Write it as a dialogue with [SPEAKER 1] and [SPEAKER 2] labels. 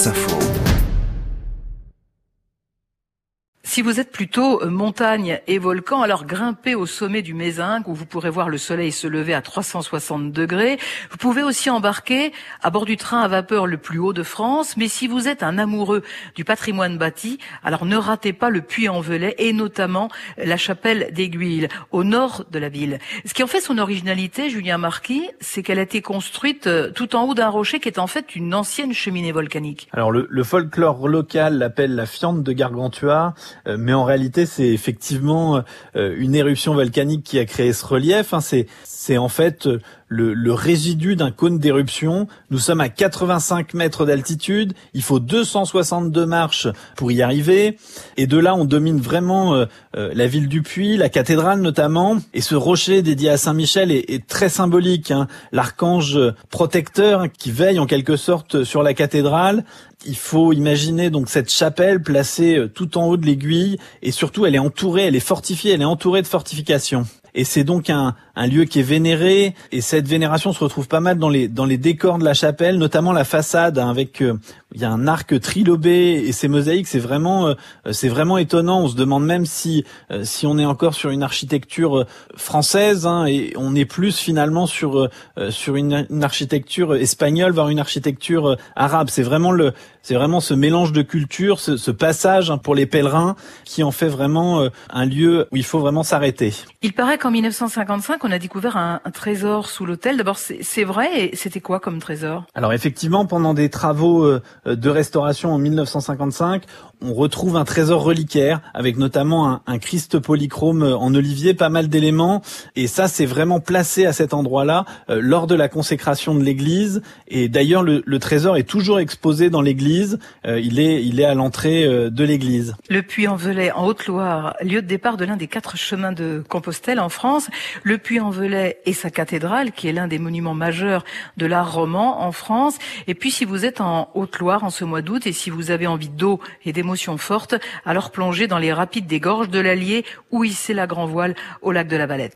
[SPEAKER 1] France Info.
[SPEAKER 2] Si vous êtes plutôt euh, montagne et volcan, alors grimpez au sommet du Mézinc où vous pourrez voir le soleil se lever à 360 degrés. Vous pouvez aussi embarquer à bord du train à vapeur le plus haut de France. Mais si vous êtes un amoureux du patrimoine bâti, alors ne ratez pas le Puy-en-Velay et notamment la chapelle d'Aiguille au nord de la ville. Ce qui en fait son originalité, Julien Marquis, c'est qu'elle a été construite euh, tout en haut d'un rocher qui est en fait une ancienne cheminée volcanique.
[SPEAKER 3] Alors le, le folklore local l'appelle la fiente de Gargantua. Euh, mais en réalité, c'est effectivement euh, une éruption volcanique qui a créé ce relief. Hein. C'est en fait euh, le, le résidu d'un cône d'éruption. Nous sommes à 85 mètres d'altitude. Il faut 262 marches pour y arriver. Et de là, on domine vraiment la ville du Puy, la cathédrale notamment. Et ce rocher dédié à Saint-Michel est, est, très symbolique. Hein. L'archange protecteur qui veille en quelque sorte sur la cathédrale il faut imaginer donc cette chapelle placée euh, tout en haut de l'aiguille et surtout elle est entourée, elle est fortifiée, elle est entourée de fortifications. Et c'est donc un, un, lieu qui est vénéré et cette vénération se retrouve pas mal dans les dans les décors de la chapelle, notamment la façade hein, avec euh, il y a un arc trilobé et ces mosaïques, c'est vraiment euh, c'est vraiment étonnant. On se demande même si si on est encore sur une architecture française hein, et on est plus finalement sur sur une, une, architecture espagnole, voire une architecture arabe. C'est vraiment le c'est vraiment ce mélange de cultures, ce, ce passage hein, pour les pèlerins qui en fait vraiment euh, un lieu où il faut vraiment s'arrêter.
[SPEAKER 2] Il paraît qu'en 1955, on a découvert un, un trésor sous l'hôtel. D'abord, c'est vrai, et c'était quoi comme trésor?
[SPEAKER 3] Alors effectivement, pendant des travaux euh, de restauration en 1955, on retrouve un trésor reliquaire avec notamment un, un Christ polychrome en olivier, pas mal d'éléments. Et ça, c'est vraiment placé à cet endroit-là euh, lors de la consécration de l'église. Et d'ailleurs, le, le, trésor est toujours exposé dans l'église. Euh, il est, il est à l'entrée euh, de l'église.
[SPEAKER 2] Le Puy-en-Velay, en Haute-Loire, lieu de départ de l'un des quatre chemins de Compostelle en France. Le Puy-en-Velay et sa cathédrale, qui est l'un des monuments majeurs de l'art roman en France. Et puis, si vous êtes en Haute-Loire en ce mois d'août et si vous avez envie d'eau et des forte, alors plongez dans les rapides des gorges de l'Allier ou hissez la grand voile au lac de la Valette.